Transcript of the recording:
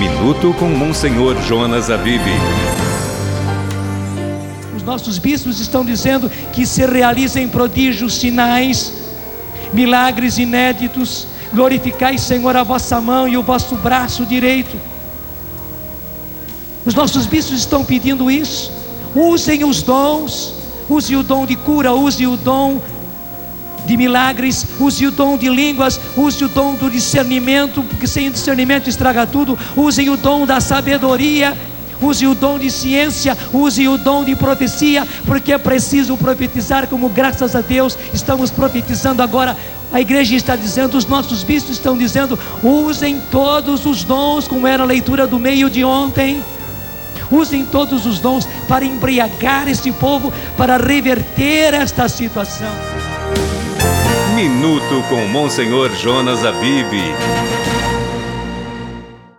Minuto com Monsenhor Jonas Abib. Os nossos bispos estão dizendo que se realizem prodígios, sinais, milagres inéditos. Glorificai, Senhor, a vossa mão e o vosso braço direito. Os nossos bispos estão pedindo isso. Usem os dons, use o dom de cura, use o dom de milagres, use o dom de línguas, use o dom do discernimento, porque sem discernimento estraga tudo. Usem o dom da sabedoria, use o dom de ciência, use o dom de profecia, porque é preciso profetizar, como graças a Deus estamos profetizando agora. A igreja está dizendo, os nossos bispos estão dizendo, usem todos os dons, como era a leitura do meio de ontem. Usem todos os dons para embriagar este povo, para reverter esta situação. Minuto com Monsenhor Jonas Abib.